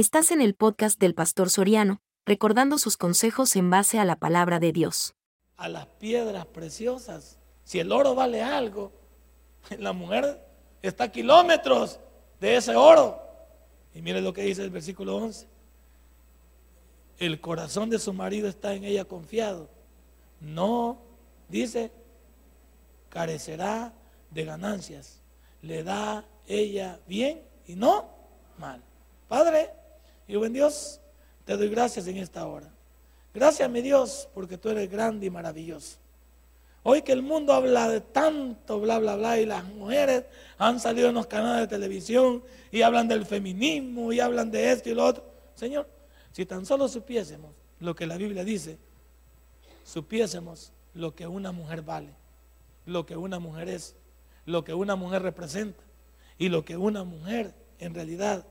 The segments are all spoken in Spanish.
Estás en el podcast del Pastor Soriano, recordando sus consejos en base a la palabra de Dios. A las piedras preciosas. Si el oro vale algo, la mujer está a kilómetros de ese oro. Y mire lo que dice el versículo 11. El corazón de su marido está en ella confiado. No, dice, carecerá de ganancias. Le da ella bien y no mal. Padre, y buen Dios, te doy gracias en esta hora. Gracias, mi Dios, porque tú eres grande y maravilloso. Hoy que el mundo habla de tanto bla, bla, bla, y las mujeres han salido en los canales de televisión y hablan del feminismo y hablan de esto y lo otro. Señor, si tan solo supiésemos lo que la Biblia dice, supiésemos lo que una mujer vale, lo que una mujer es, lo que una mujer representa y lo que una mujer en realidad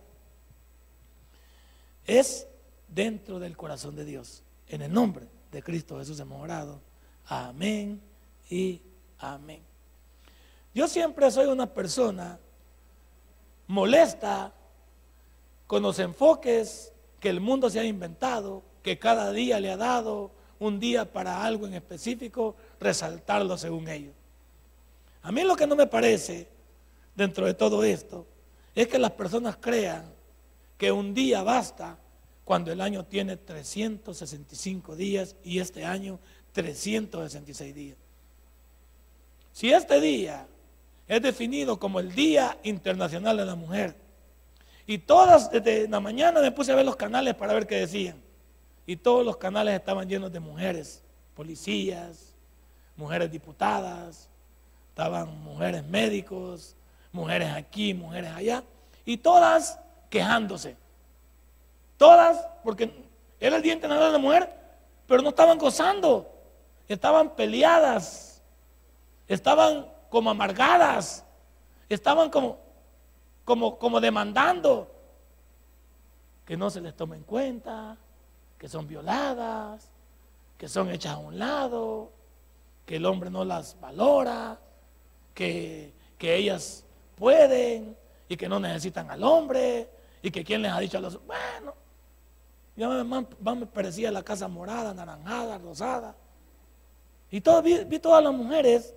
es dentro del corazón de Dios. En el nombre de Cristo Jesús hemos orado. Amén y amén. Yo siempre soy una persona molesta con los enfoques que el mundo se ha inventado, que cada día le ha dado un día para algo en específico, resaltarlo según ellos. A mí lo que no me parece dentro de todo esto es que las personas crean que un día basta cuando el año tiene 365 días y este año 366 días. Si este día es definido como el Día Internacional de la Mujer, y todas, desde la mañana me puse a ver los canales para ver qué decían, y todos los canales estaban llenos de mujeres, policías, mujeres diputadas, estaban mujeres médicos, mujeres aquí, mujeres allá, y todas quejándose. Todas, porque era el Día Internacional de la Mujer, pero no estaban gozando, estaban peleadas, estaban como amargadas, estaban como, como, como demandando que no se les tome en cuenta, que son violadas, que son hechas a un lado, que el hombre no las valora, que, que ellas pueden y que no necesitan al hombre y que quien les ha dicho a los... Bueno, ya me, parecía la casa morada, naranjada, rosada. Y todo, vi, todas las mujeres,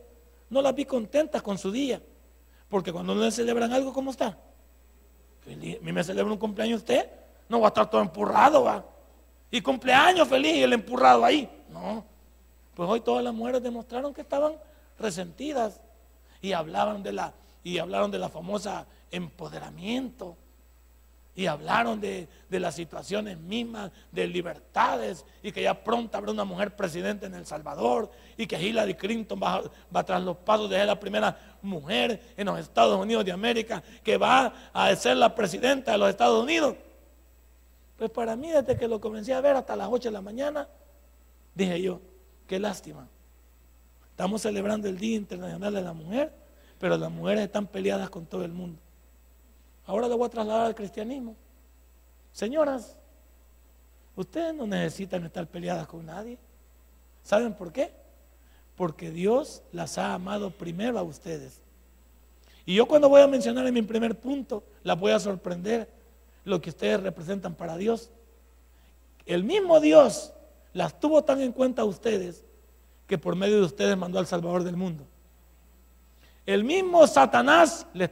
no las vi contentas con su día. Porque cuando no le celebran algo, ¿cómo está? A mí me celebra un cumpleaños usted, no va a estar todo empurrado, va. Y cumpleaños feliz y el empurrado ahí. No. Pues hoy todas las mujeres demostraron que estaban resentidas y hablaban de la, y hablaron de la famosa empoderamiento y hablaron de, las situaciones mismas, de libertades, y que ya pronto habrá una mujer presidente en El Salvador, y que Hillary Clinton va, va tras los pasos de ser la primera mujer en los Estados Unidos de América, que va a ser la presidenta de los Estados Unidos. Pues para mí, desde que lo comencé a ver hasta las 8 de la mañana, dije yo, qué lástima. Estamos celebrando el Día Internacional de la Mujer, pero las mujeres están peleadas con todo el mundo. Ahora lo voy a trasladar al cristianismo. Señoras, ustedes no necesitan estar peleadas con nadie. ¿Saben por qué? Porque Dios las ha amado primero a ustedes. Y yo cuando voy a mencionar en mi primer punto, las voy a sorprender lo que ustedes representan para Dios. El mismo Dios las tuvo tan en cuenta a ustedes que por medio de ustedes mandó al Salvador del mundo. El mismo Satanás les,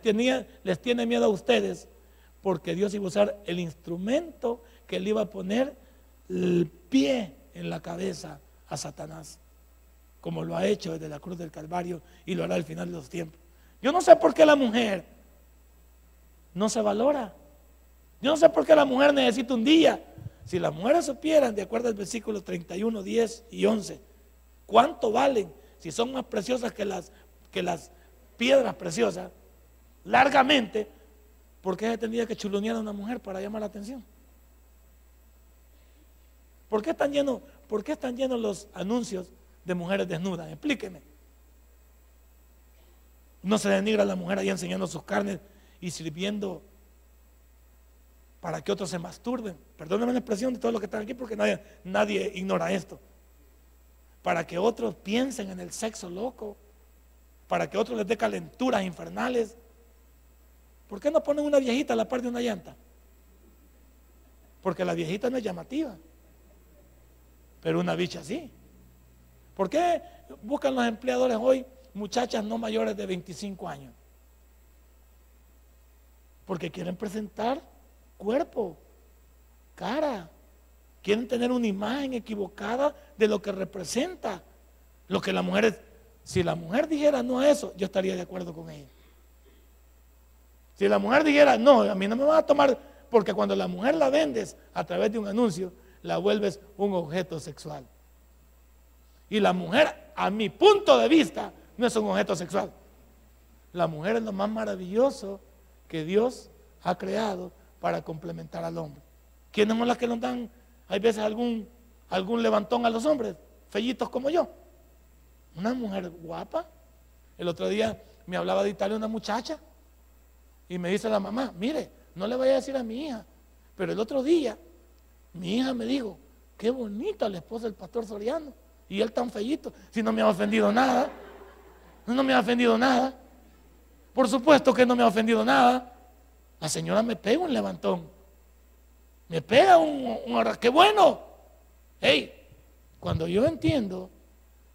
les tiene miedo a ustedes porque Dios iba a usar el instrumento que le iba a poner el pie en la cabeza a Satanás, como lo ha hecho desde la cruz del Calvario y lo hará al final de los tiempos. Yo no sé por qué la mujer no se valora. Yo no sé por qué la mujer necesita un día. Si las mujeres supieran, de acuerdo al versículo 31, 10 y 11, cuánto valen, si son más preciosas que las, que las piedras preciosas largamente, porque se tendría que chulonear a una mujer para llamar la atención? ¿Por qué están llenos, por qué están llenos los anuncios de mujeres desnudas? Explíqueme. No se denigra a la mujer ahí enseñando sus carnes y sirviendo para que otros se masturben. Perdónenme la expresión de todos los que están aquí porque nadie, nadie ignora esto. Para que otros piensen en el sexo loco para que otros les dé calenturas infernales. ¿Por qué no ponen una viejita a la par de una llanta? Porque la viejita no es llamativa. Pero una bicha sí. ¿Por qué buscan los empleadores hoy muchachas no mayores de 25 años? Porque quieren presentar cuerpo, cara. Quieren tener una imagen equivocada de lo que representa. Lo que la mujer, si la mujer dijera no a eso, yo estaría de acuerdo con ella. Si la mujer dijera, no, a mí no me va a tomar, porque cuando la mujer la vendes a través de un anuncio, la vuelves un objeto sexual. Y la mujer, a mi punto de vista, no es un objeto sexual. La mujer es lo más maravilloso que Dios ha creado para complementar al hombre. ¿Quiénes son las que nos dan, hay veces, algún, algún levantón a los hombres, fellitos como yo? Una mujer guapa. El otro día me hablaba de Italia una muchacha y me dice la mamá, mire, no le vaya a decir a mi hija, pero el otro día mi hija me dijo, qué bonita la esposa del pastor Soriano. Y él tan fellito, si no me ha ofendido nada. No me ha ofendido nada. Por supuesto que no me ha ofendido nada. La señora me pega un levantón. Me pega un, un ¡Qué bueno! Hey, cuando yo entiendo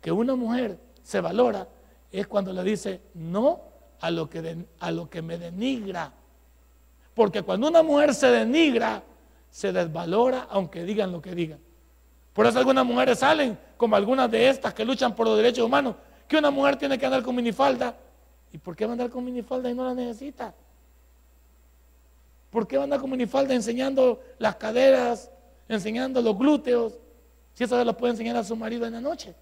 que una mujer se valora, es cuando le dice no a lo que, a lo que me denigra. Porque cuando una mujer se denigra, se desvalora aunque digan lo que digan. Por eso algunas mujeres salen, como algunas de estas que luchan por los derechos humanos, que una mujer tiene que andar con minifalda. ¿Y por qué va a andar con minifalda y no la necesita? ¿Por qué va a andar con minifalda enseñando las caderas, enseñando los glúteos? Si eso se lo puede enseñar a su marido en la noche.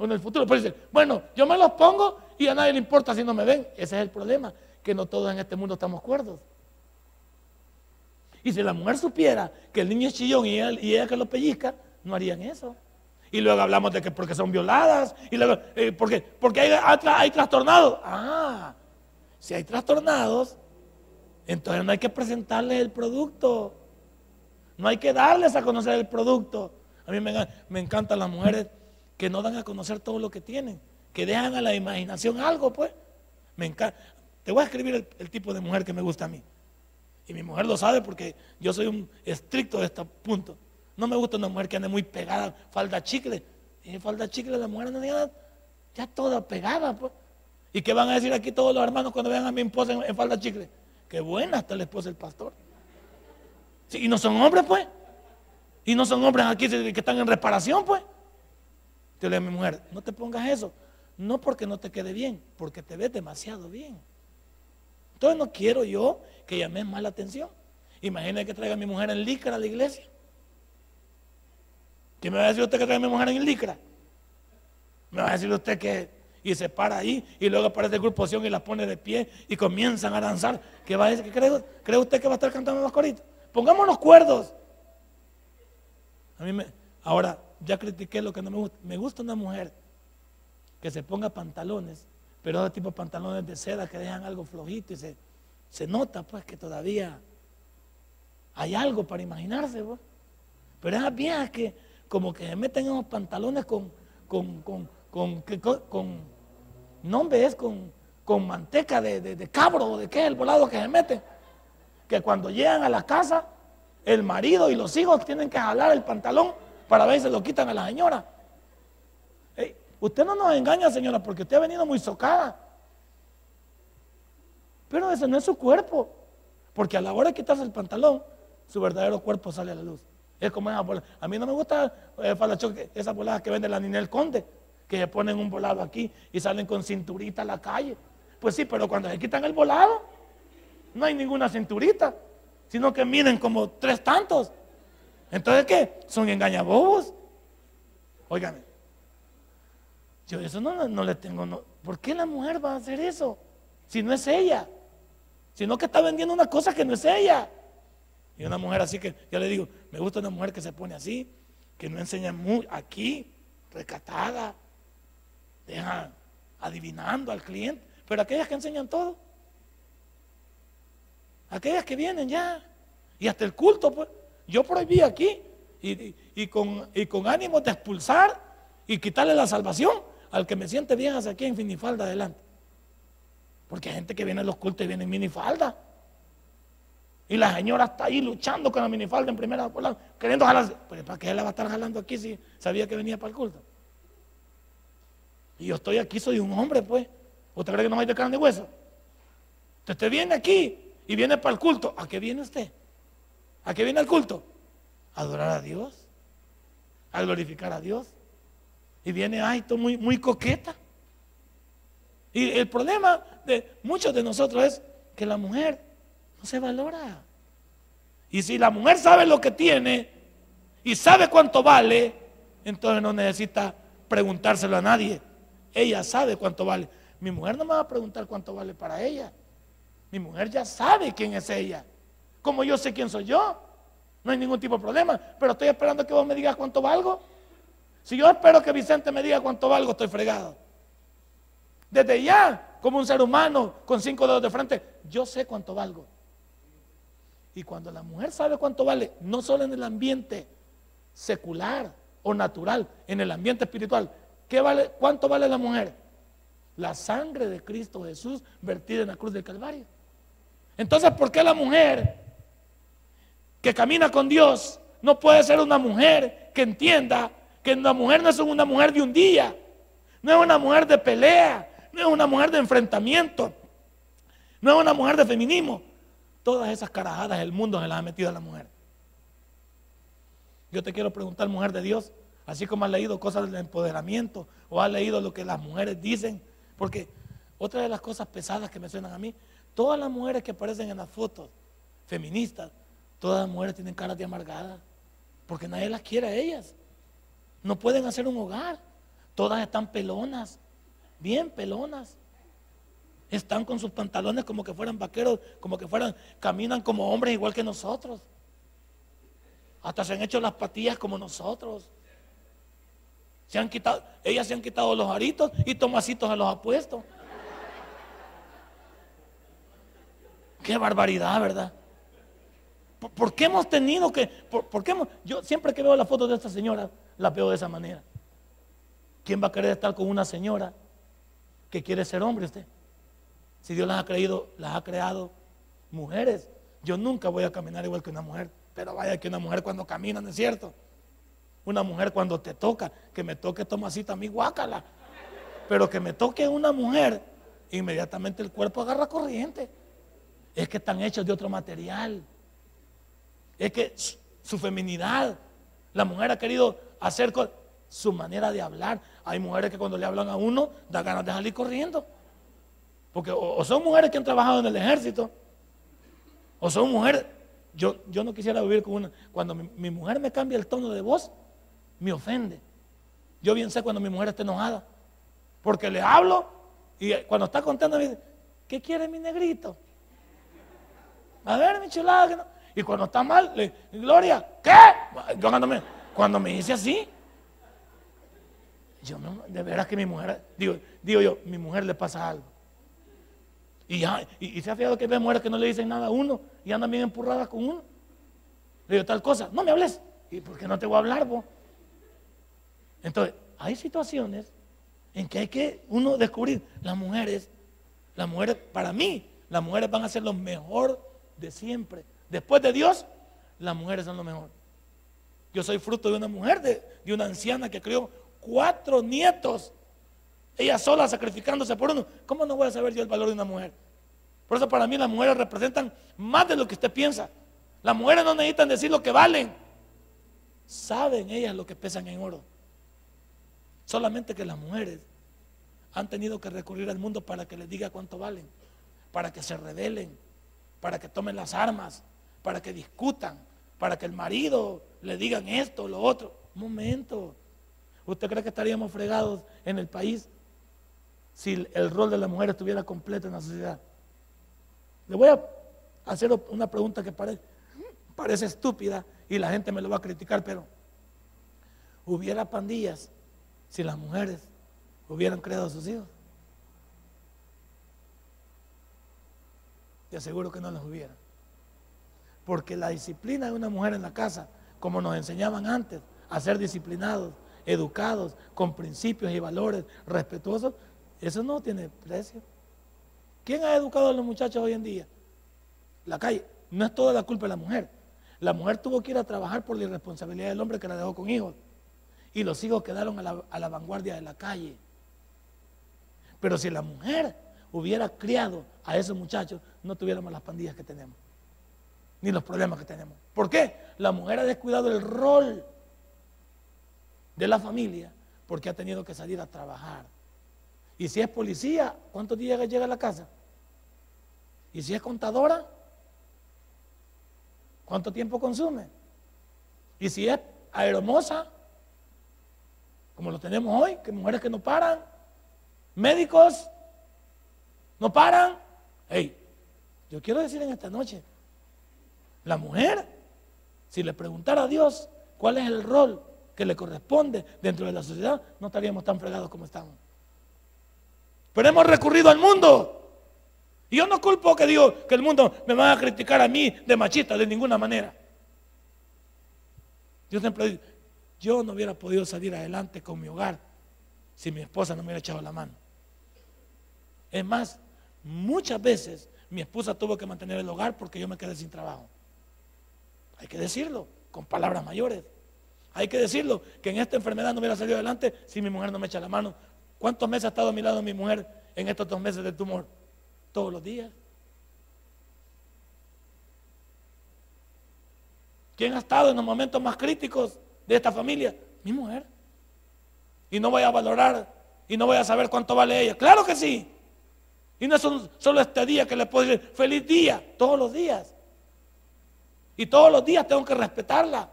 O en el futuro puede decir, bueno, yo me los pongo y a nadie le importa si no me ven. Ese es el problema, que no todos en este mundo estamos cuerdos. Y si la mujer supiera que el niño es chillón y ella, que lo pellizca, no harían eso. Y luego hablamos de que porque son violadas, y luego, eh, porque, porque hay, hay trastornados. Ah, si hay trastornados, entonces no hay que presentarles el producto. No hay que darles a conocer el producto. A mí me, me encantan las mujeres que no dan a conocer todo lo que tienen, que dejan a la imaginación algo, pues. Me encanta. Te voy a escribir el tipo de mujer que me gusta a mí. Y mi mujer lo sabe porque yo soy un estricto de este punto. No me gusta una mujer que ande muy pegada, falda chicle. Y falda chicle, la mujer anda ya, ya toda pegada, pues. ¿Y qué van a decir aquí todos los hermanos cuando vean a mi esposa en, falda chicle? Qué buena está la esposa del pastor. y no son hombres, pues. Y no son hombres aquí que están en reparación, pues. Te le a mi mujer, no te pongas eso. No porque no te quede bien, porque te ves demasiado bien. Entonces no quiero yo que llame más la atención. Imagínese que traiga a mi mujer en licra a la iglesia. ¿Qué me va a decir usted que traiga a mi mujer en licra? Me va a decir usted que y se para ahí y luego aparece el grupo y la pone de pie y comienzan a danzar. ¿Qué va a decir? cree, cree usted que va a estar cantando los coritos? Pongamos los cuerdos. A mí me, ahora ya critiqué lo que no me gusta. Me gusta una mujer que se ponga pantalones pero ese tipo de pantalones de seda que dejan algo flojito y se, se nota pues que todavía hay algo para imaginarse. Pues. Pero esas viejas que como que se meten en pantalones con, con, con, con, con, con, con manteca de, de, cabro o de qué el volado que se meten. Que cuando llegan a la casa, el marido y los hijos tienen que jalar el pantalón para ver se lo quitan a la señora. Usted no nos engaña, señora, porque usted ha venido muy socada. Pero ese no es su cuerpo. Porque a la hora de quitarse el pantalón, su verdadero cuerpo sale a la luz. Es como esa bola. A mí no me gusta eh, esas boladas que vende la Ninel Conde, que se ponen un volado aquí y salen con cinturita a la calle. Pues sí, pero cuando se quitan el volado, no hay ninguna cinturita, sino que miren como tres tantos. Entonces, ¿qué? Son engañabobos. Óigame, yo eso no, no le tengo. No. ¿Por qué la mujer va a hacer eso? Si no es ella. Sino que está vendiendo una cosa que no es ella. Y una mujer así que, ya le digo, me gusta una mujer que se pone así, que no enseña muy, aquí, recatada, deja adivinando al cliente. Pero aquellas que enseñan todo, aquellas que vienen ya, y hasta el culto, pues, yo prohibí aquí, y, con, y ánimo de expulsar y quitarle la salvación al que me siente bien hacia aquí en minifalda adelante. Porque hay gente que viene a los cultos y viene en minifalda. Y la señora está ahí luchando con la minifalda en primera lado, queriendo jalarse. Pero ¿para qué la va a estar jalando aquí si sabía que venía para el culto? Y yo estoy aquí, soy un hombre, pues. ¿Usted cree que no hay de carne y hueso? Usted viene aquí y viene para el culto. ¿A qué viene usted? ¿A qué viene el culto? A adorar a Dios, a glorificar a Dios. Y viene, ay, tú muy, muy coqueta. Y el problema de muchos de nosotros es que la mujer no se valora. Y si la mujer sabe lo que tiene y sabe cuánto vale, entonces no necesita preguntárselo a nadie. Ella sabe cuánto vale. Mi mujer no me va a preguntar cuánto vale para ella. Mi mujer ya sabe quién es ella. Como yo sé quién soy yo. No hay ningún tipo de problema. Pero estoy esperando que vos me digas cuánto valgo. Si yo espero que Vicente me diga cuánto valgo, estoy fregado. Desde ya, como un ser humano con cinco dedos de frente, yo sé cuánto valgo. Y cuando la mujer sabe cuánto vale, no solo en el ambiente secular o natural, en el ambiente espiritual, ¿qué vale, ¿cuánto vale la mujer? La sangre de Cristo Jesús vertida en la cruz del Calvario. Entonces, ¿por qué la mujer que camina con Dios no puede ser una mujer que entienda que la mujer no es una mujer de un día, no es una mujer de pelea, no es una mujer de enfrentamiento, no es una mujer de feminismo. Todas esas carajadas el mundo se las ha metido a la mujer. Yo te quiero preguntar, mujer de Dios, así como has leído cosas del empoderamiento o has leído lo que las mujeres dicen, porque otra de las cosas pesadas que me suenan a mí, todas las mujeres que aparecen en las fotos feministas, todas las mujeres tienen caras de amargada, porque nadie las quiere a ellas. No pueden hacer un hogar. Todas están pelonas, bien pelonas. Están con sus pantalones como que fueran vaqueros, como que fueran, caminan como hombres igual que nosotros. Hasta se han hecho las patillas como nosotros. Se han quitado, ellas se han quitado los aritos y tomacitos a los apuestos. Qué barbaridad, ¿verdad? ¿Por, qué hemos tenido que.? Por, qué yo siempre que veo la foto de esta señora, la veo de esa manera. ¿Quién va a querer estar con una señora que quiere ser hombre usted? Si Dios las ha creído, las ha creado mujeres. Yo nunca voy a caminar igual que una mujer. Pero vaya que una mujer cuando camina, ¿no es cierto? Una mujer cuando te toca, que me toque Tomasita a mí, guácala. Pero que me toque una mujer, inmediatamente el cuerpo agarra corriente. Es que están hechos de otro material. Es que su feminidad, la mujer ha querido hacer con su manera de hablar. Hay mujeres que cuando le hablan a uno, da ganas de salir corriendo. Porque o, son mujeres que han trabajado en el ejército, o son mujeres. Yo, yo no quisiera vivir con una. Cuando mi, mujer me cambia el tono de voz, me ofende. Yo bien sé cuando mi mujer está enojada. Porque le hablo y cuando está contando me dice, ¿qué quiere mi negrito? A ver, mi chulada. Y cuando está mal, le, Gloria, ¿qué? cuando me dice así, yo no, de veras que mi mujer, digo, digo yo, mi mujer le pasa algo. Y, y, se ha fijado que ve mujeres que no le dicen nada a uno y andan bien empurradas con uno. Le digo tal cosa, no me hables. ¿Y por qué no te voy a hablar vos? Entonces, hay situaciones en que hay que uno descubrir, las mujeres, las mujeres, para mí, las mujeres van a ser lo mejor de siempre. Después de Dios, las mujeres son lo mejor. Yo soy fruto de una mujer, de, una anciana que crió cuatro nietos ella sola sacrificándose por uno. ¿Cómo no voy a saber yo el valor de una mujer? Por eso para mí las mujeres representan más de lo que usted piensa. Las mujeres no necesitan decir lo que valen. Saben ellas lo que pesan en oro. Solamente que las mujeres han tenido que recurrir al mundo para que les diga cuánto valen, para que se rebelen, para que tomen las armas, para que discutan, para que el marido le digan esto, lo otro. Un momento. ¿Usted cree que estaríamos fregados en el país si el rol de la mujer estuviera completo en la sociedad. Le voy a hacer una pregunta que parece, estúpida y la gente me lo va a criticar, pero ¿hubiera pandillas si las mujeres hubieran creado a sus hijos? Te aseguro que no las hubiera. Porque la disciplina de una mujer en la casa, como nos enseñaban antes, a ser disciplinados, educados, con principios y valores respetuosos, eso no tiene precio. ¿Quién ha educado a los muchachos hoy en día? La calle. no es toda la culpa de la mujer. La mujer tuvo que ir a trabajar por la irresponsabilidad del hombre que la dejó con hijos. Y los hijos quedaron a la, a la vanguardia de la calle. Pero si la mujer hubiera criado a esos muchachos, no tuviéramos las pandillas que tenemos, ni los problemas que tenemos. ¿Por qué? La mujer ha descuidado el rol de la familia porque ha tenido que salir a trabajar. Y si es policía, ¿cuántos días llega a la casa? Y si es contadora, ¿cuánto tiempo consume? Y si es aeromosa, como lo tenemos hoy, que mujeres que no paran, médicos, no paran. Hey, yo quiero decir en esta noche, la mujer, si le preguntara a Dios cuál es el rol que le corresponde dentro de la sociedad, no estaríamos tan fregados como estamos. Pero hemos recurrido al mundo. Y yo no culpo que digo que el mundo me va a criticar a mí de machista de ninguna manera. Yo siempre digo, yo no hubiera podido salir adelante con mi hogar si mi esposa no me hubiera echado la mano. Es más, muchas veces mi esposa tuvo que mantener el hogar porque yo me quedé sin trabajo. Hay que decirlo, con palabras mayores. Hay que decirlo, que en esta enfermedad no hubiera salido adelante si mi mujer no me echa la mano. ¿Cuántos meses ha estado a mi lado mi mujer en estos dos meses de tumor? Todos los días. ¿Quién ha estado en los momentos más críticos de esta familia? Mi mujer. Y no voy a valorar y no voy a saber cuánto vale ella. Claro que sí. Y no es solo este día que le puedo decir feliz día, todos los días. Y todos los días tengo que respetarla.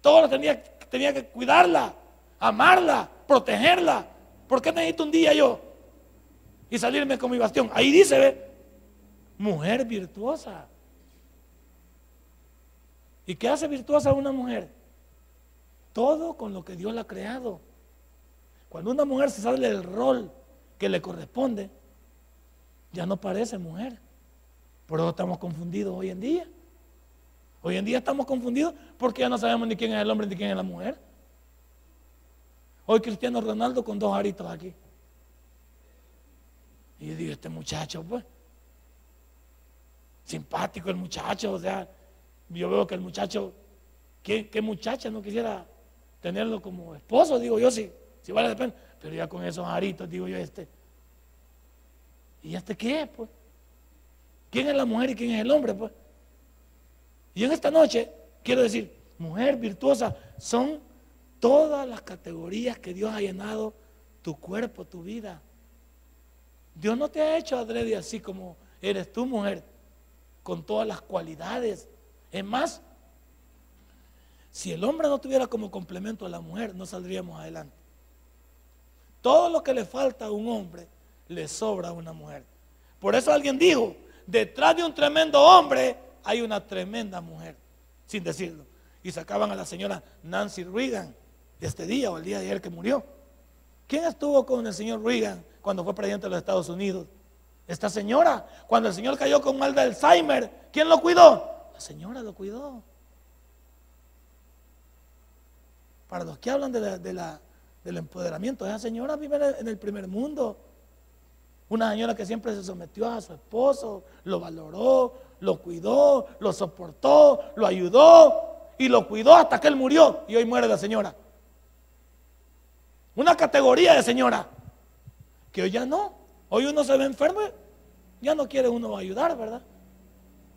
Todos los días tenía que cuidarla, amarla, protegerla. ¿Por qué necesito un día yo? Y salirme con mi bastión. Ahí dice, ve, mujer virtuosa. ¿Y qué hace virtuosa una mujer? Todo con lo que Dios la ha creado. Cuando una mujer se sale del rol que le corresponde, ya no parece mujer. Por eso estamos confundidos hoy en día. Hoy en día estamos confundidos porque ya no sabemos ni quién es el hombre ni quién es la mujer. Hoy Cristiano Ronaldo con dos aritos aquí. Y yo digo, este muchacho, pues, simpático el muchacho, o sea, yo veo que el muchacho, ¿qué, muchacha no quisiera tenerlo como esposo? Digo yo, sí, si vale la pena, pero ya con esos aritos, digo yo, este, ¿y este qué es, pues? ¿Quién es la mujer y quién es el hombre, pues? Y en esta noche, quiero decir, mujer virtuosa, son todas las categorías que Dios ha llenado tu cuerpo, tu vida. Dios no te ha hecho adrede así como eres tú, mujer, con todas las cualidades. Es más, si el hombre no tuviera como complemento a la mujer, no saldríamos adelante. Todo lo que le falta a un hombre, le sobra a una mujer. Por eso alguien dijo, detrás de un tremendo hombre hay una tremenda mujer, sin decirlo. Y sacaban a la señora Nancy Reagan este día o el día de ayer que murió. ¿Quién estuvo con el señor Reagan cuando fue presidente de los Estados Unidos? Esta señora, cuando el señor cayó con mal de Alzheimer, ¿quién lo cuidó? La señora lo cuidó. Para los que hablan del empoderamiento, esa señora vive en el primer mundo. Una señora que siempre se sometió a su esposo, lo valoró, lo cuidó, lo soportó, lo ayudó y lo cuidó hasta que él murió y hoy muere la señora. Una categoría de señora que hoy ya no. Hoy uno se ve enfermo, ya no quiere uno ayudar, ¿verdad?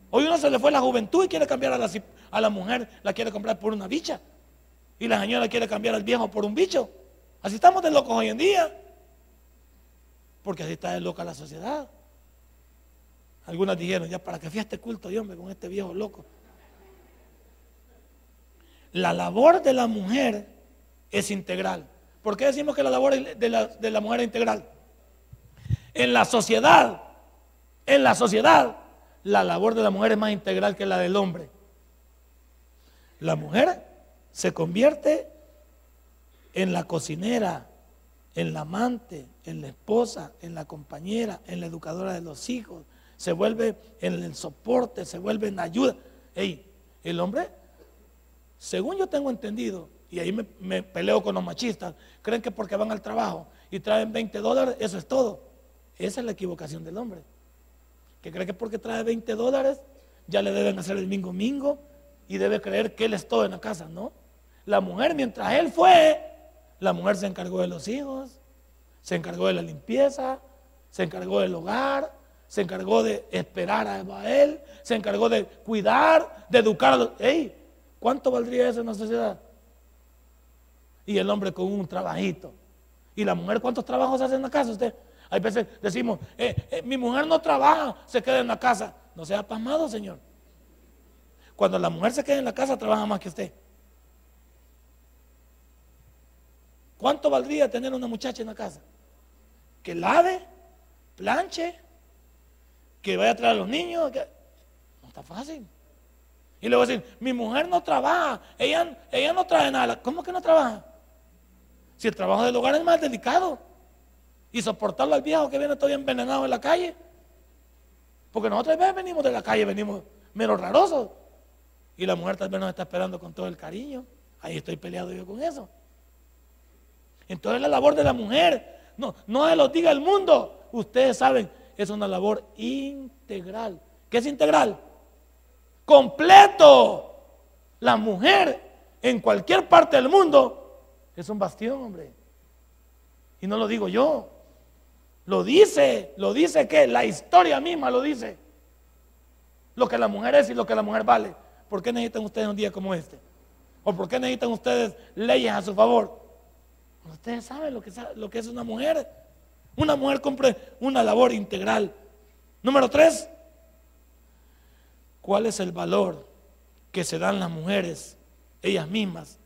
Hoy uno se le fue la juventud y quiere cambiar a la, a la mujer, la quiere comprar por una bicha. Y la señora quiere cambiar al viejo por un bicho. Así estamos de locos hoy en día. Porque así está de loca la sociedad. Algunas dijeron, ya para que fíjate este culto, hombre, con este viejo loco. La labor de la mujer es integral. ¿Por qué decimos que la labor de la, de la mujer es integral? En la sociedad, en la sociedad, la labor de la mujer es más integral que la del hombre. La mujer se convierte en la cocinera, en la amante, en la esposa, en la compañera, en la educadora de los hijos, se vuelve en el soporte, se vuelve en ayuda. el hombre, según yo tengo entendido, y ahí me, peleo con los machistas, creen que porque van al trabajo y traen 20 dólares, eso es todo. Esa es la equivocación del hombre. Que cree que porque trae 20 dólares, ya le deben hacer el mingo mingo y debe creer que él es todo en la casa, ¿no? La mujer, mientras él fue, la mujer se encargó de los hijos, se encargó de la limpieza, se encargó del hogar, se encargó de esperar a él, se encargó de cuidar, de educar a los... ¡Ey! ¿Cuánto valdría eso en la sociedad? Y el hombre con un trabajito. ¿Y la mujer cuántos trabajos hace en la casa usted? Hay veces decimos, eh, eh, mi mujer no trabaja, se queda en la casa. No sea pasmado, Señor. Cuando la mujer se queda en la casa, trabaja más que usted. ¿Cuánto valdría tener una muchacha en la casa? Que lave, planche, que vaya a traer a los niños. No está fácil. Y luego decir, mi mujer no trabaja, ella, ella no trae nada. ¿Cómo que no trabaja? Si el trabajo del hogar es más delicado. Y soportarlo al viejo que viene todo envenenado en la calle. Porque nosotros venimos de la calle, venimos menos rarosos. Y la mujer tal vez nos está esperando con todo el cariño. Ahí estoy peleado yo con eso. Entonces la labor de la mujer, no, no se lo diga el mundo. Ustedes saben, es una labor integral. ¿Qué es integral? Completo. La mujer en cualquier parte del mundo es un bastión, hombre. Y no lo digo yo. Lo dice, lo dice que la historia misma lo dice. Lo que la mujer es y lo que la mujer vale. ¿Por qué necesitan ustedes un día como este? ¿O por qué necesitan ustedes leyes a su favor? Ustedes saben lo que, lo que es una mujer. Una mujer cumple una labor integral. Número tres, ¿cuál es el valor que se dan las mujeres ellas mismas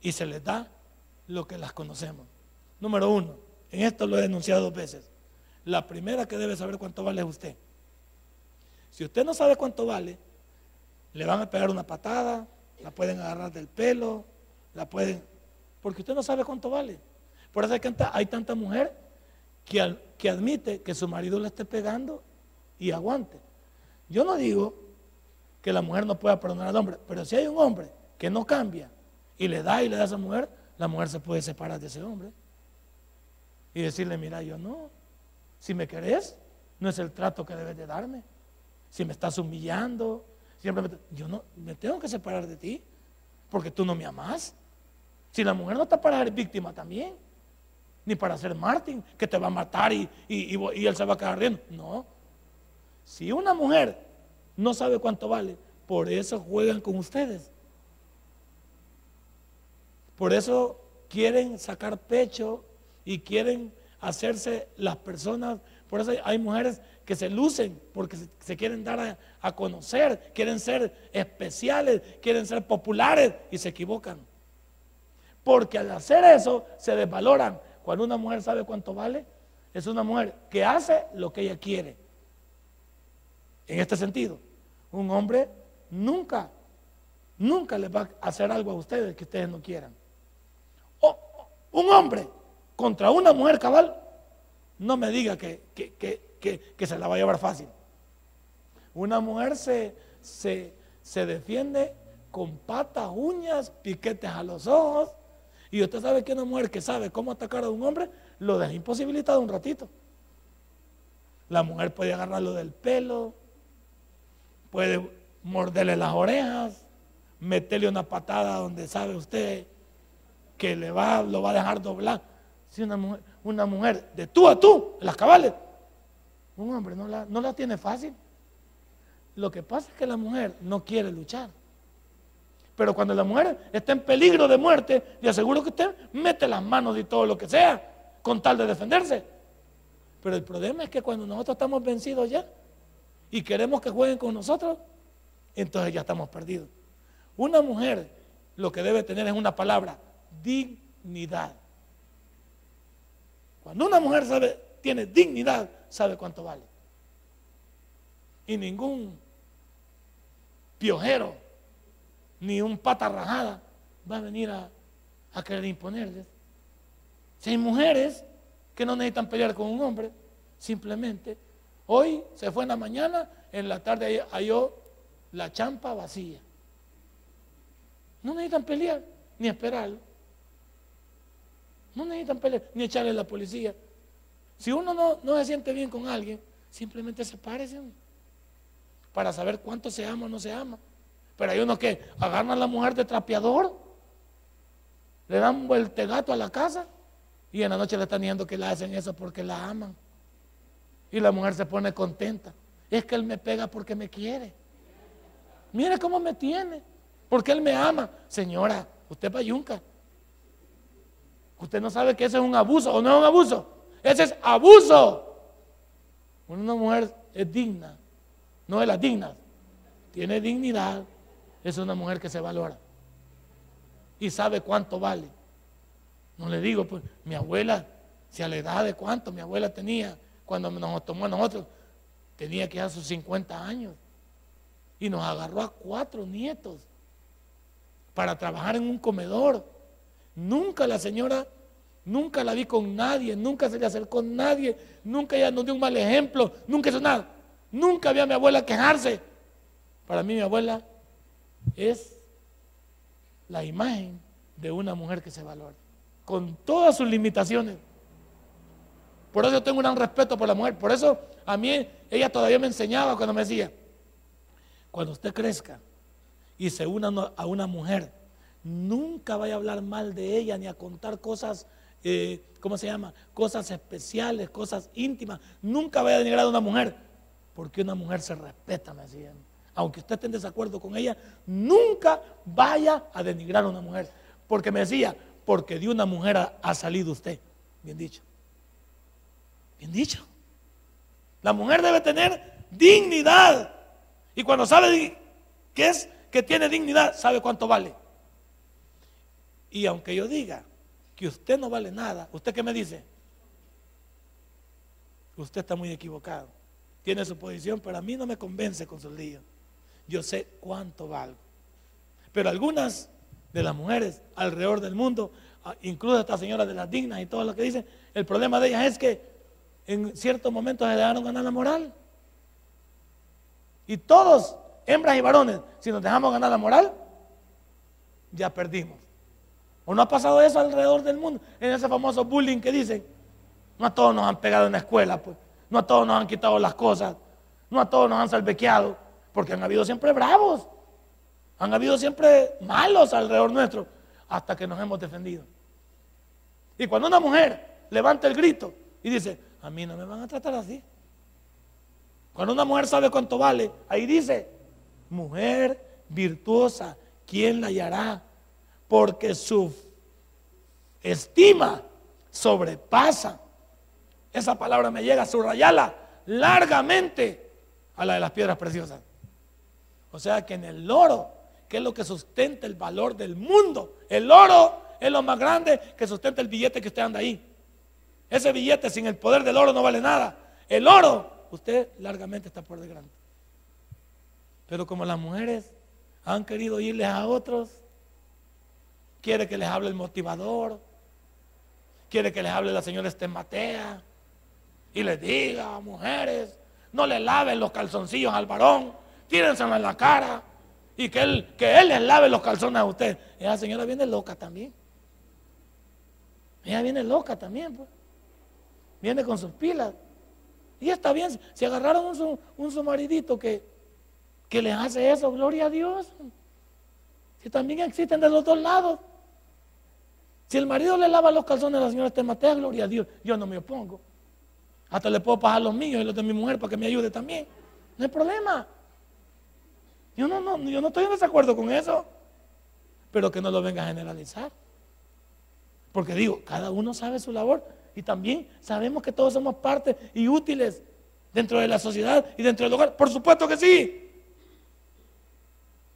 y se les da lo que las conocemos? Número uno, en esto lo he denunciado dos veces. La primera que debe saber cuánto vale es usted. Si usted no sabe cuánto vale, le van a pegar una patada, la pueden agarrar del pelo, la pueden... Porque usted no sabe cuánto vale. Por eso hay tanta mujer que, que admite que su marido le esté pegando y aguante. Yo no digo que la mujer no pueda perdonar al hombre, pero si hay un hombre que no cambia y le da y le da a esa mujer, la mujer se puede separar de ese hombre y decirle, mira, yo no, si me querés, no es el trato que debes de darme. Si me estás humillando, siempre yo no me tengo que separar de ti, porque tú no me amas. Si la mujer no está para ser víctima también, ni para ser Martín, que te va a matar y, y, él se va a quedar riendo. No. Si una mujer no sabe cuánto vale, por eso juegan con ustedes. Por eso quieren sacar pecho y quieren hacerse las personas. Por eso hay mujeres que se lucen porque se, quieren dar a, conocer, quieren ser especiales, quieren ser populares y se equivocan. Porque al hacer eso se desvaloran. Cuando una mujer sabe cuánto vale, es una mujer que hace lo que ella quiere. En este sentido, un hombre nunca, nunca les va a hacer algo a ustedes que ustedes no quieran. O, un hombre contra una mujer cabal, no me diga que, que, se la va a llevar fácil. Una mujer se, se, se defiende con patas, uñas, piquetes a los ojos. Y usted sabe que una mujer que sabe cómo atacar a un hombre, lo deja imposibilitado un ratito. La mujer puede agarrarlo del pelo, puede morderle las orejas, meterle una patada donde sabe usted que le va, lo va a dejar doblar. Si una mujer, una mujer de tú a tú, las cabales, un hombre no la, no la tiene fácil. Lo que pasa es que la mujer no quiere luchar. Pero cuando la mujer está en peligro de muerte, le aseguro que usted mete las manos y todo lo que sea con tal de defenderse. Pero el problema es que cuando nosotros estamos vencidos ya y queremos que jueguen con nosotros, entonces ya estamos perdidos. Una mujer lo que debe tener es una palabra, dignidad. Cuando una mujer sabe, tiene dignidad, sabe cuánto vale. Y ningún piojero, ni un pata rajada va a venir a, querer imponerles. Si hay mujeres que no necesitan pelear con un hombre, simplemente hoy se fue en la mañana, en la tarde halló la champa vacía. No necesitan pelear ni esperarlo. No necesitan pelear ni echarle a la policía. Si uno no, se siente bien con alguien, simplemente sepárese. para saber cuánto se ama o no se ama. Pero hay unos que agarran a la mujer de trapeador, le dan vueltegato a la casa y en la noche le están diciendo que le hacen eso porque la aman. Y la mujer se pone contenta. Es que él me pega porque me quiere. Mire cómo me tiene. Porque él me ama. Señora, usted payunca. Usted no sabe que ese es un abuso o no es un abuso. Ese es abuso. Una mujer es digna. No es la digna. Tiene dignidad. Es una mujer que se valora. Y sabe cuánto vale. No le digo, pues, mi abuela, si a la edad de cuánto mi abuela tenía cuando nos tomó a nosotros, tenía que a sus 50 años. Y nos agarró a cuatro nietos para trabajar en un comedor. Nunca la señora, nunca la vi con nadie, nunca se le acercó nadie, nunca ella nos dio un mal ejemplo, nunca hizo nada. Nunca vi a mi abuela quejarse. Para mí mi abuela es la imagen de una mujer que se valora, con todas sus limitaciones. Por eso yo tengo un gran respeto por la mujer. Por eso a mí ella todavía me enseñaba cuando me decía, cuando usted crezca y se una a una mujer, nunca vaya a hablar mal de ella ni a contar cosas, eh, ¿cómo se llama? Cosas especiales, cosas íntimas. Nunca vaya a denigrar a una mujer, porque una mujer se respeta, me decían. Aunque usted esté en desacuerdo con ella, nunca vaya a denigrar a una mujer. Porque me decía, porque de una mujer ha salido usted. Bien dicho. Bien dicho. La mujer debe tener dignidad. Y cuando sabe que es que tiene dignidad, sabe cuánto vale. Y aunque yo diga que usted no vale nada, ¿usted qué me dice? Usted está muy equivocado. Tiene su posición, pero a mí no me convence con su lío. Yo sé cuánto valgo. Pero algunas de las mujeres alrededor del mundo, ah, incluso esta señora de las dignas y todo lo que dicen, el problema de ellas es que en ciertos momentos se dejaron ganar la moral. Y todos, hembras y varones, si nos dejamos ganar la moral, ya perdimos. ¿O no ha pasado eso alrededor del mundo? En ese famoso bullying que dicen, no a todos nos han pegado en la escuela, pues. No a todos nos han quitado las cosas. No a todos nos han salvequeado. Porque han habido siempre bravos. Han habido siempre malos alrededor nuestro. Hasta que nos hemos defendido. Y cuando una mujer levanta el grito y dice, a mí no me van a tratar así. Cuando una mujer sabe cuánto vale, ahí dice, mujer virtuosa, ¿quién la hallará? Porque su estima sobrepasa. Esa palabra me llega a subrayarla largamente a la de las piedras preciosas. O sea que en el oro, que es lo que sustenta el valor del mundo, el oro es lo más grande que sustenta el billete que usted anda ahí. Ese billete sin el poder del oro no vale nada. El oro, usted largamente está por delante. Pero como las mujeres han querido irles a otros, quiere que les hable el motivador, quiere que les hable la señora Estematea y les diga, mujeres, no le laven los calzoncillos al varón, tírenselo en la cara y que él, que él les lave los calzones a usted. Esa señora viene loca también. Ella viene loca también, pues viene con sus pilas. Y está bien, si agarraron un, un su maridito que, que les hace eso, gloria a Dios. Si también existen de los dos lados. Si el marido le lava los calzones a la señora Estematea, gloria a Dios, yo no me opongo. Hasta le puedo pagar los míos y los de mi mujer para que me ayude también. No hay problema. Yo no, no, yo no estoy en desacuerdo con eso. Pero que no lo venga a generalizar. Porque digo, cada uno sabe su labor. Y también sabemos que todos somos parte y útiles dentro de la sociedad y dentro del hogar. Por supuesto que sí.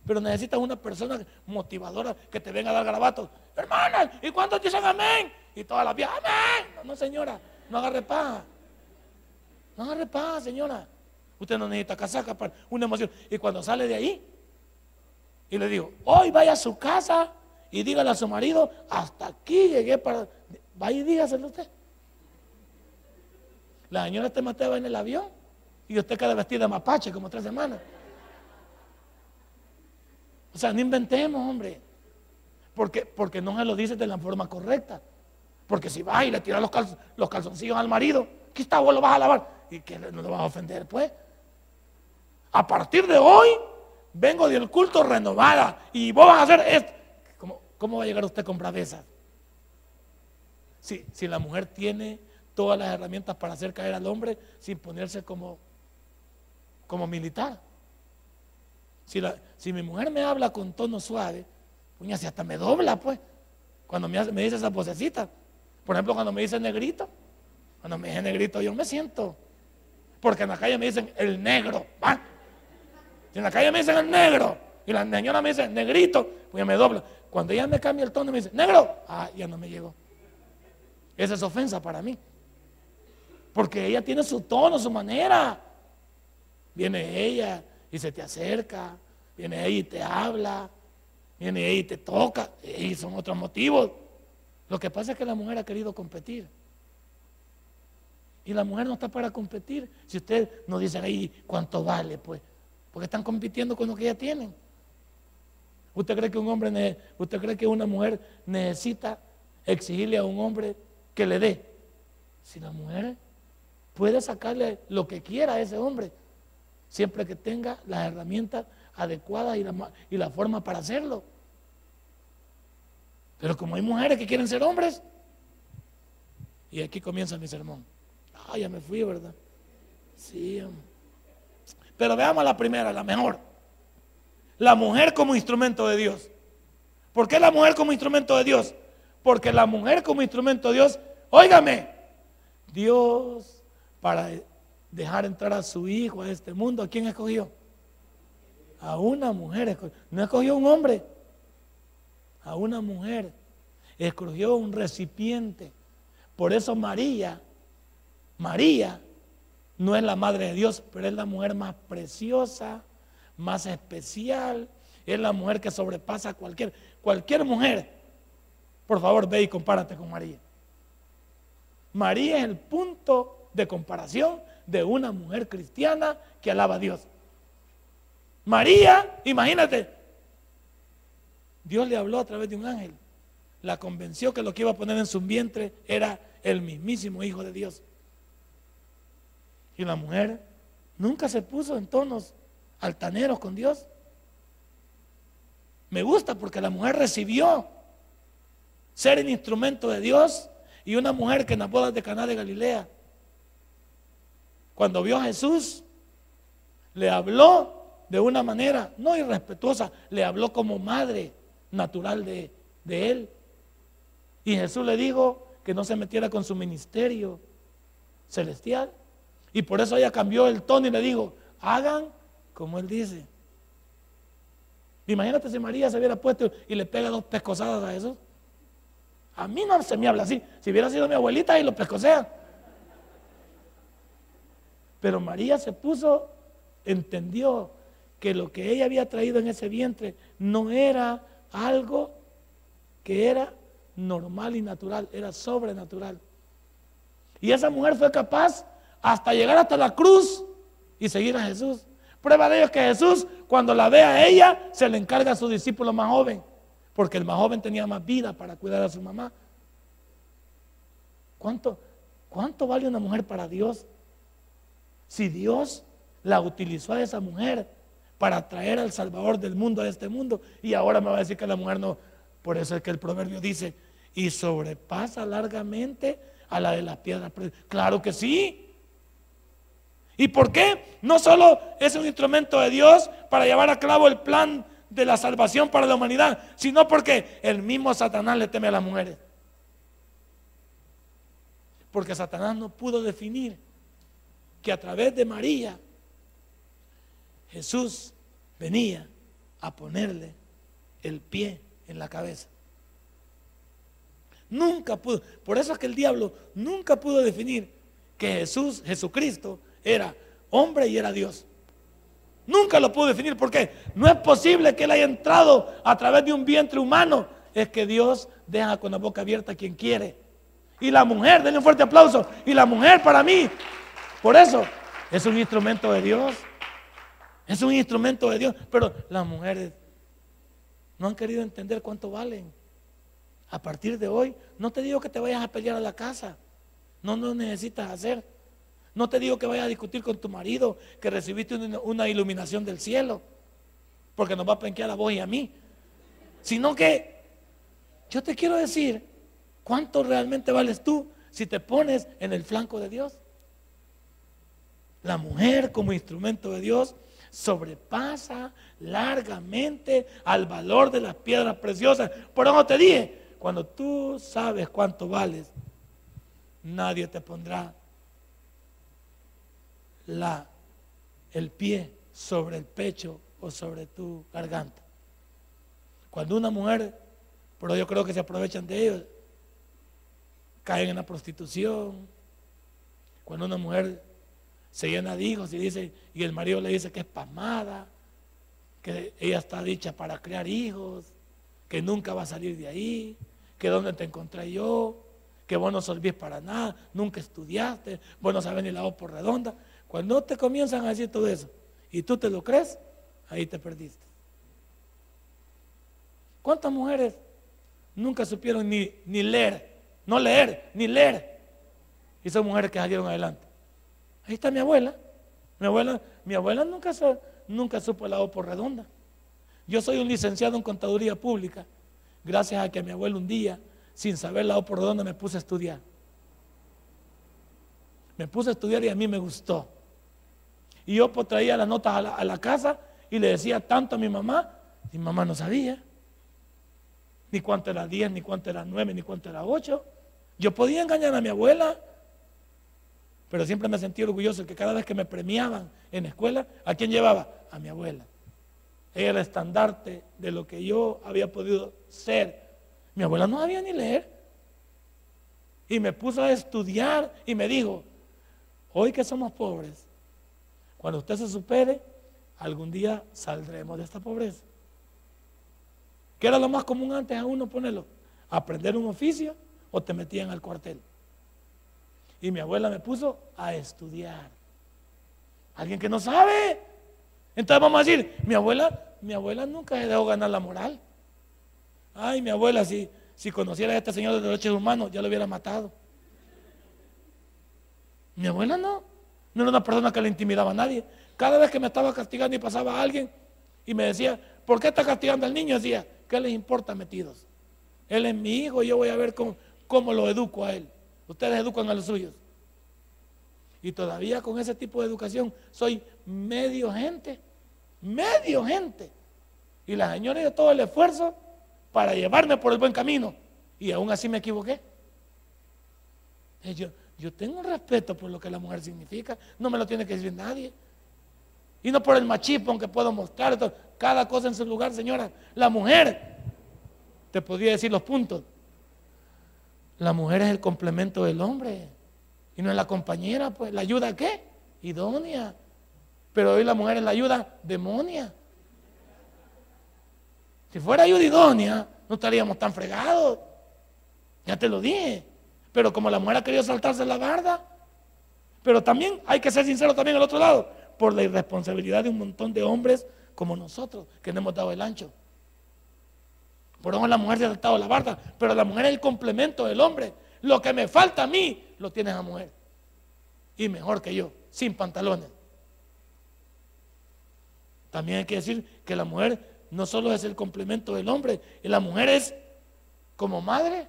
Pero necesitas una persona motivadora que te venga a dar garabatos. Hermanas, ¿y cuántos dicen amén? Y todas las viejas, amén. No, señora, no agarre paz. No agarre paz, señora. Usted no necesita casaca para una emoción. Y cuando sale de ahí, y le digo, hoy vaya a su casa y dígale a su marido, hasta aquí llegué para... Vaya y dígaselo usted. La señora te mataba en el avión y usted queda vestida mapache como tres semanas. O sea, no inventemos, hombre. Porque, porque no se lo dice de la forma correcta. Porque si vas y le tiras los, calzoncillos al marido, ¿qué está vos lo vas a lavar? ¿Y que no lo vas a ofender, pues? A partir de hoy vengo del culto renovada y vos vas a hacer esto. ¿Cómo, cómo va a llegar usted con braveza? Si, si la mujer tiene todas las herramientas para hacer caer al hombre sin ponerse como, como militar. Si, la, si mi mujer me habla con tono suave, puña, hasta me dobla, pues, cuando me, me dice esa vocecita. Por ejemplo, cuando me dice negrito, cuando me dice negrito, yo me siento. Porque en la calle me dicen el negro. Si en la calle me dicen el negro y la señora me dice negrito, pues ya me dobla. Cuando ella me cambia el tono y me dice negro, ah, ya no me llegó. Esa es ofensa para mí. Porque ella tiene su tono, su manera. Viene ella y se te acerca. Viene ella y te habla. Viene ella y te toca. Y son otros motivos. Lo que pasa es que la mujer ha querido competir. Y la mujer no está para competir. Si usted no dice ahí cuánto vale, pues. Porque están compitiendo con lo que ya tienen. ¿Usted cree que un hombre, usted cree que una mujer necesita exigirle a un hombre que le dé? Si la mujer puede sacarle lo que quiera a ese hombre, siempre que tenga las herramientas adecuadas y la, y la forma para hacerlo. Pero como hay mujeres que quieren ser hombres, y aquí comienza mi sermón. Ah, ya me fui, ¿verdad? Sí. Pero veamos la primera, la mejor. La mujer como instrumento de Dios. ¿Por qué la mujer como instrumento de Dios? Porque la mujer como instrumento de Dios, óigame, Dios para dejar entrar a su hijo a este mundo, ¿a quién escogió? A una mujer, no escogió un hombre, a una mujer, escogió un recipiente. Por eso María, María no es la madre de Dios, pero es la mujer más preciosa, más especial, es la mujer que sobrepasa a cualquier, cualquier mujer. Por favor, ve y compárate con María. María es el punto de comparación de una mujer cristiana que alaba a Dios. María, imagínate, Dios le habló a través de un ángel, la convenció que lo que iba a poner en su vientre era el mismísimo Hijo de Dios. Y la mujer nunca se puso en tonos altaneros con Dios. Me gusta porque la mujer recibió ser el instrumento de Dios y una mujer que en las bodas de Caná de Galilea cuando vio a Jesús, le habló de una manera no irrespetuosa, le habló como madre natural de, de él. Y Jesús le dijo que no se metiera con su ministerio celestial. Y por eso ella cambió el tono y le dijo, hagan como él dice. Imagínate si María se hubiera puesto y le pega dos pescosadas a Jesús. A mí no se me habla así. Si hubiera sido mi abuelita y lo pescosea. Pero María se puso, entendió que lo que ella había traído en ese vientre no era algo que era normal y natural, era sobrenatural. Y esa mujer fue capaz hasta llegar hasta la cruz y seguir a Jesús. Prueba de ello es que Jesús, cuando la ve a ella, se le encarga a su discípulo más joven, porque el más joven tenía más vida para cuidar a su mamá. ¿Cuánto, cuánto vale una mujer para Dios? Si Dios la utilizó a esa mujer para traer al Salvador del mundo a este mundo y ahora me va a decir que la mujer no, por eso es que el proverbio dice, y sobrepasa largamente a la de las piedras. Claro que sí. ¿Y por qué? No solo es un instrumento de Dios para llevar a cabo el plan de la salvación para la humanidad, sino porque el mismo Satanás le teme a las mujeres. Porque Satanás no pudo definir que a través de María Jesús venía a ponerle el pie en la cabeza. Nunca pudo, por eso es que el diablo nunca pudo definir que Jesús, Jesucristo, era hombre y era Dios. Nunca lo pudo definir porque no es posible que él haya entrado a través de un vientre humano. Es que Dios deja con la boca abierta a quien quiere. Y la mujer, denle un fuerte aplauso. Y la mujer para mí por eso es un instrumento de Dios. Es un instrumento de Dios. Pero las mujeres no han querido entender cuánto valen. A partir de hoy, no te digo que te vayas a pelear a la casa. No lo necesitas hacer. No te digo que vayas a discutir con tu marido que recibiste una, iluminación del cielo, porque nos va a penquear a vos y a mí. Sino que yo te quiero decir, ¿cuánto realmente vales tú si te pones en el flanco de Dios? La mujer como instrumento de Dios sobrepasa largamente al valor de las piedras preciosas. Por eso te dije, cuando tú sabes cuánto vales, nadie te pondrá la, el pie sobre el pecho o sobre tu garganta. Cuando una mujer, pero yo creo que se aprovechan de ellos, caen en la prostitución. Cuando una mujer se llena de hijos y dice, y el marido le dice que es pasmada, que ella está dicha para crear hijos, que nunca va a salir de ahí, que dónde te encontré yo, que vos no servís para nada, nunca estudiaste, vos no sabes ni la O por redonda. Cuando te comienzan a decir todo eso y tú te lo crees, ahí te perdiste. ¿Cuántas mujeres nunca supieron ni, ni leer? No leer, ni leer. Y son mujeres que salieron adelante. Ahí está mi abuela. Mi abuela, mi abuela nunca, nunca supo la O por redonda. Yo soy un licenciado en contaduría pública, gracias a que mi abuelo un día, sin saber la O por redonda, me puse a estudiar. Me puse a estudiar y a mí me gustó. Y yo traía las notas a la, la casa y le decía tanto a mi mamá, mi mamá no sabía ni cuánto era 10, ni cuánto era 9, ni cuánto era 8. Yo podía engañar a mi abuela, pero siempre me sentí orgulloso que cada vez que me premiaban en escuela, ¿a quién llevaba? A mi abuela. Ella era el estandarte de lo que yo había podido ser. Mi abuela no sabía ni leer. Y me puso a estudiar y me dijo, hoy que somos pobres, cuando usted se supere, algún día saldremos de esta pobreza. ¿Qué era lo más común antes a uno ponerlo? Aprender un oficio o te metían al cuartel. Y mi abuela me puso a estudiar. Alguien que no sabe. Entonces vamos a decir, mi abuela, mi abuela nunca se dejó ganar la moral. Ay, mi abuela, si, si conociera a este señor de derechos humanos, ya lo hubiera matado. Mi abuela no. No era una persona que le intimidaba a nadie. Cada vez que me estaba castigando y pasaba a alguien y me decía, ¿por qué está castigando al niño? Decía, ¿qué les importa metidos? Él es mi hijo y yo voy a ver cómo, lo educo a él. Ustedes educan a los suyos. Y todavía con ese tipo de educación soy medio gente, medio gente. Y la señora hizo todo el esfuerzo para llevarme por el buen camino. Y aún así me equivoqué. Yo, yo tengo respeto por lo que la mujer significa. No me lo tiene que decir nadie. Y no por el machismo que puedo mostrar. Cada cosa en su lugar, señora. La mujer, te podría decir los puntos. La mujer es el complemento del hombre. Y no es la compañera, pues. ¿La ayuda qué? Idónea. Pero hoy la mujer es la ayuda demonia. Si fuera ayuda idónea, no estaríamos tan fregados. Ya te lo dije. Pero como la mujer ha querido saltarse la barda. Pero también hay que ser sincero también al otro lado por la irresponsabilidad de un montón de hombres como nosotros, que no hemos dado el ancho. Por eso la mujer se ha saltado la barda, pero la mujer es el complemento del hombre. Lo que me falta a mí, lo tiene la mujer. Y mejor que yo, sin pantalones. También hay que decir que la mujer no solo es el complemento del hombre, y la mujer es como madre.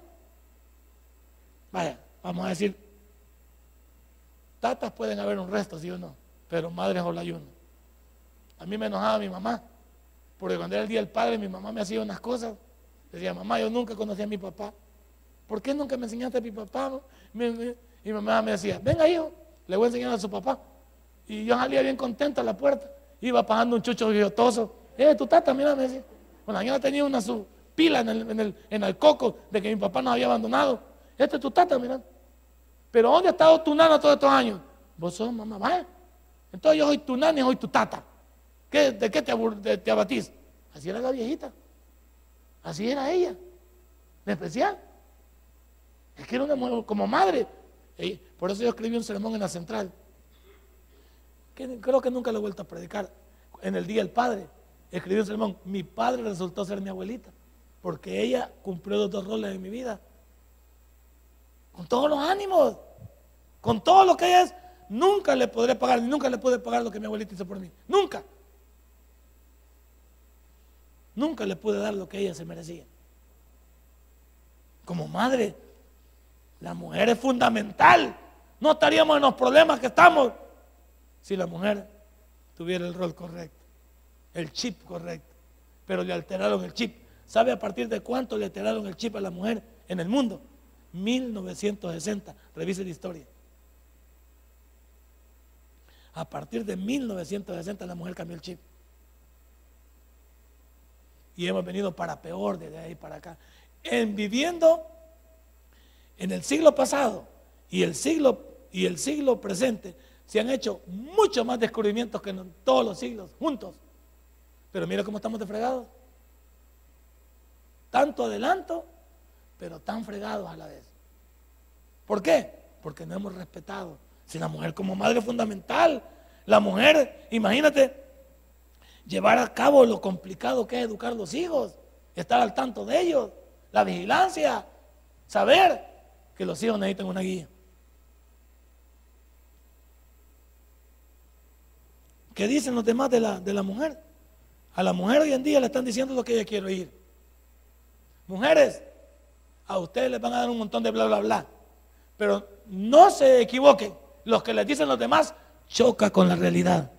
Vaya, vamos a decir, tatas pueden haber un resto, ¿sí o no? pero madre es el ayuno. A mí me enojaba mi mamá, porque cuando era el día del padre, mi mamá me hacía unas cosas. Decía, mamá, yo nunca conocí a mi papá. ¿Por qué nunca me enseñaste a mi papá? Y mi mamá me decía, venga hijo, le voy a enseñar a su papá. Y yo salía bien contenta a la puerta. Iba pagando un chucho guillotoso. Eh, tu tata, mira, me decía. Bueno, la tenía una su pila en el, en, el, en el coco de que mi papá nos había abandonado. Este es tu tata, mira. Pero ¿dónde ha estado tu nana todos estos años? Vos sos mamá, vaya. Entonces yo soy tu nani, soy tu tata. ¿De qué te, abatís? Así era la viejita. Así era ella. De especial. Es que era una mujer como madre. Por eso yo escribí un sermón en la central. Que creo que nunca lo he vuelto a predicar. En el Día del Padre. Escribí un sermón. Mi padre resultó ser mi abuelita. Porque ella cumplió los dos roles en mi vida. Con todos los ánimos. Con todo lo que ella es nunca le podré pagar, nunca le pude pagar lo que mi abuelita hizo por mí. Nunca. Nunca le pude dar lo que ella se merecía. Como madre, la mujer es fundamental. No estaríamos en los problemas que estamos si la mujer tuviera el rol correcto, el chip correcto. Pero le alteraron el chip. ¿Sabe a partir de cuánto le alteraron el chip a la mujer en el mundo? 1960. Revise la historia. A partir de 1960 la mujer cambió el chip. Y hemos venido para peor desde ahí para acá. En viviendo en el siglo pasado y el siglo, y el siglo presente se han hecho muchos más descubrimientos que en todos los siglos juntos. Pero mira cómo estamos de fregados. Tanto adelanto, pero tan fregados a la vez. ¿Por qué? Porque no hemos respetado. Si la mujer como madre fundamental, la mujer, imagínate, llevar a cabo lo complicado que es educar a los hijos, estar al tanto de ellos, la vigilancia, saber que los hijos necesitan una guía. ¿Qué dicen los demás de la, de la mujer? A la mujer hoy en día le están diciendo lo que ella quiere oír. Mujeres, a ustedes les van a dar un montón de bla, bla, bla. Pero no se equivoquen. Los que les dicen los demás choca con la realidad.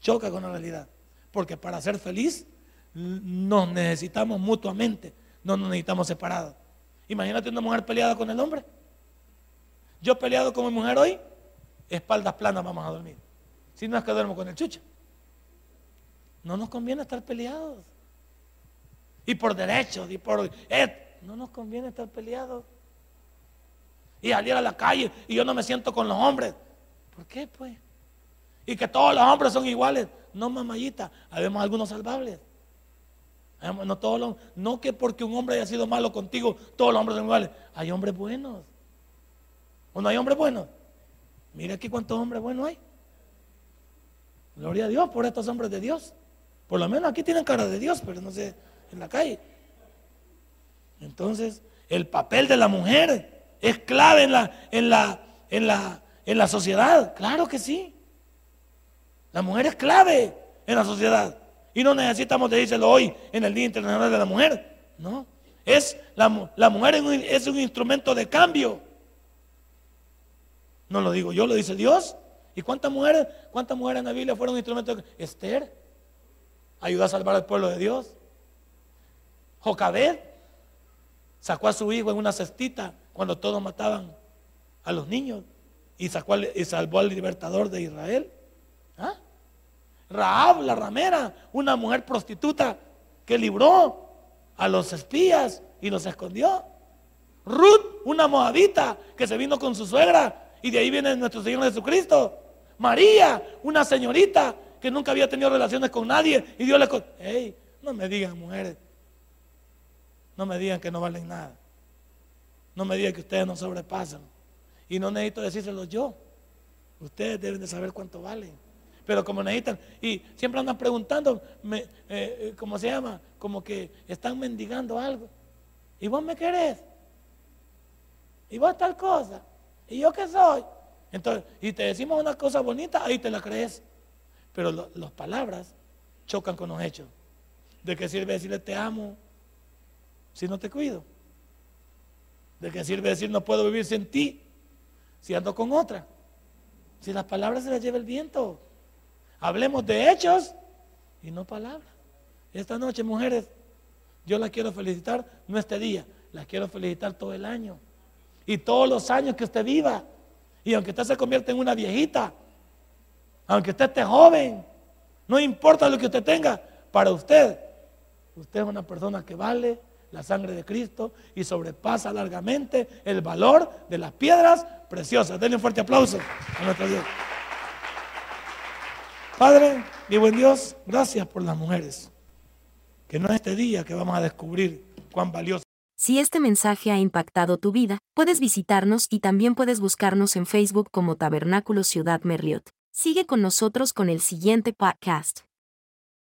Choca con la realidad. Porque para ser feliz nos necesitamos mutuamente, no nos necesitamos separados. Imagínate una mujer peleada con el hombre. Yo peleado con mi mujer hoy, espaldas planas vamos a dormir. Si no es que duermo con el chucho. No nos conviene estar peleados. Y por derechos, y por... no nos conviene estar peleados. Y salir a la calle y yo no me siento con los hombres. ¿Por qué, pues? Y que todos los hombres son iguales. No, mamayita, habemos algunos salvables. No, todos no que porque un hombre haya sido malo contigo, todos los hombres son iguales. Hay hombres buenos. ¿O no hay hombres buenos? Mira aquí cuántos hombres buenos hay. Gloria a Dios por estos hombres de Dios. Por lo menos aquí tienen cara de Dios, pero no sé, en la calle. Entonces, el papel de la mujer es clave en la, en la, en la, en la sociedad. Claro que sí. La mujer es clave en la sociedad. Y no necesitamos decírselo hoy en el Día Internacional de la Mujer. No. Es, la, mujer es un instrumento de cambio. No lo digo yo, lo dice Dios. ¿Y cuántas mujeres, cuántas mujeres en la Biblia fueron instrumentos de? Esther ayudó a salvar al pueblo de Dios. Jocabed sacó a su hijo en una cestita cuando todos mataban a los niños y, sacó y salvó al libertador de Israel. ¿Ah? Raab, la ramera, una mujer prostituta que libró a los espías y los escondió. Ruth, una moabita que se vino con su suegra y de ahí viene nuestro Señor Jesucristo. María, una señorita que nunca había tenido relaciones con nadie y Dios le... ¡Ey! No me digan mujeres, no me digan que no valen nada. No me digan que ustedes no sobrepasan. Y no necesito decírselo yo. Ustedes deben de saber cuánto valen pero como necesitan, y siempre andan preguntando, eh, eh, ¿cómo se llama? Como que están mendigando algo. ¿Y vos me querés? ¿Y vos tal cosa? ¿Y yo qué soy? Entonces, y te decimos una cosa bonita, ahí te la crees. Pero las palabras chocan con los hechos. ¿De qué sirve decirle te amo si no te cuido? ¿De qué sirve decir no puedo vivir sin ti si ando con otra? Si las palabras se las lleva el viento. Hablemos de hechos y no palabras. Esta noche, mujeres, yo las quiero felicitar, no este día, las quiero felicitar todo el año. Y todos los años que usted viva. Y aunque usted se convierta en una viejita, aunque usted esté joven, no importa lo que usted tenga, para usted, usted es una persona que vale la sangre de Cristo y sobrepasa largamente el valor de las piedras preciosas. Denle un fuerte aplauso a nuestro Dios. Padre, mi buen Dios, gracias por las mujeres. Que no es este día que vamos a descubrir cuán valioso. Si este mensaje ha impactado tu vida, puedes visitarnos y también puedes buscarnos en Facebook como Tabernáculo Ciudad Merliot. Sigue con nosotros con el siguiente podcast.